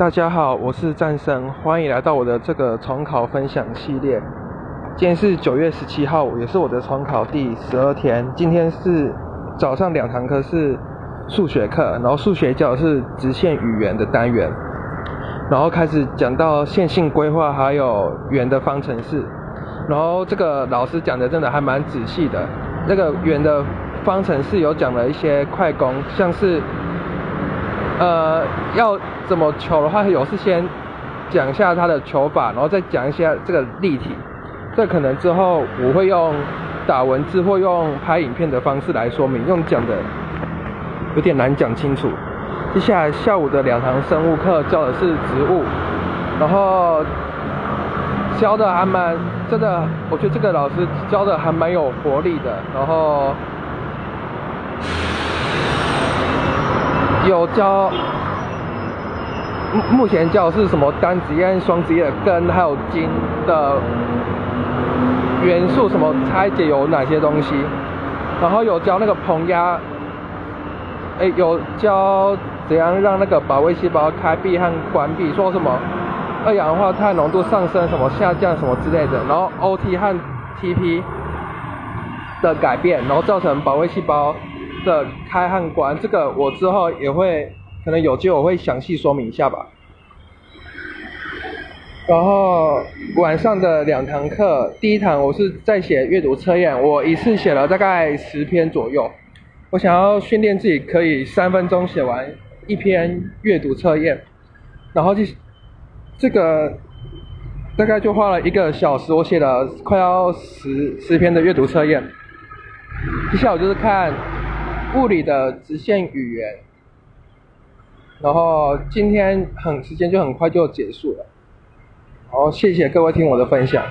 大家好，我是战神，欢迎来到我的这个重考分享系列。今天是九月十七号，也是我的重考第十二天。今天是早上两堂课是数学课，然后数学教是直线语言的单元，然后开始讲到线性规划还有圆的方程式。然后这个老师讲的真的还蛮仔细的，那个圆的方程式有讲了一些快攻，像是。呃，要怎么求的话，有是先讲一下它的求法，然后再讲一下这个例题。这可能之后我会用打文字或用拍影片的方式来说明，用讲的有点难讲清楚。接下来下午的两堂生物课教的是植物，然后教的还蛮真的，我觉得这个老师教的还蛮有活力的，然后。有教，目目前教是什么单子叶、双子叶根还有金的元素，什么拆解有哪些东西？然后有教那个膨压，哎，有教怎样让那个保卫细胞开闭和关闭，说什么二氧化碳浓度上升、什么下降、什么之类的。然后 OT 和 TP 的改变，然后造成保卫细胞。的开和关，这个我之后也会可能有机会我会详细说明一下吧。然后晚上的两堂课，第一堂我是在写阅读测验，我一次写了大概十篇左右。我想要训练自己可以三分钟写完一篇阅读测验，然后就这个大概就花了一个小时，我写了快要十十篇的阅读测验。接下来我就是看。物理的直线语言，然后今天很时间就很快就结束了，好，谢谢各位听我的分享。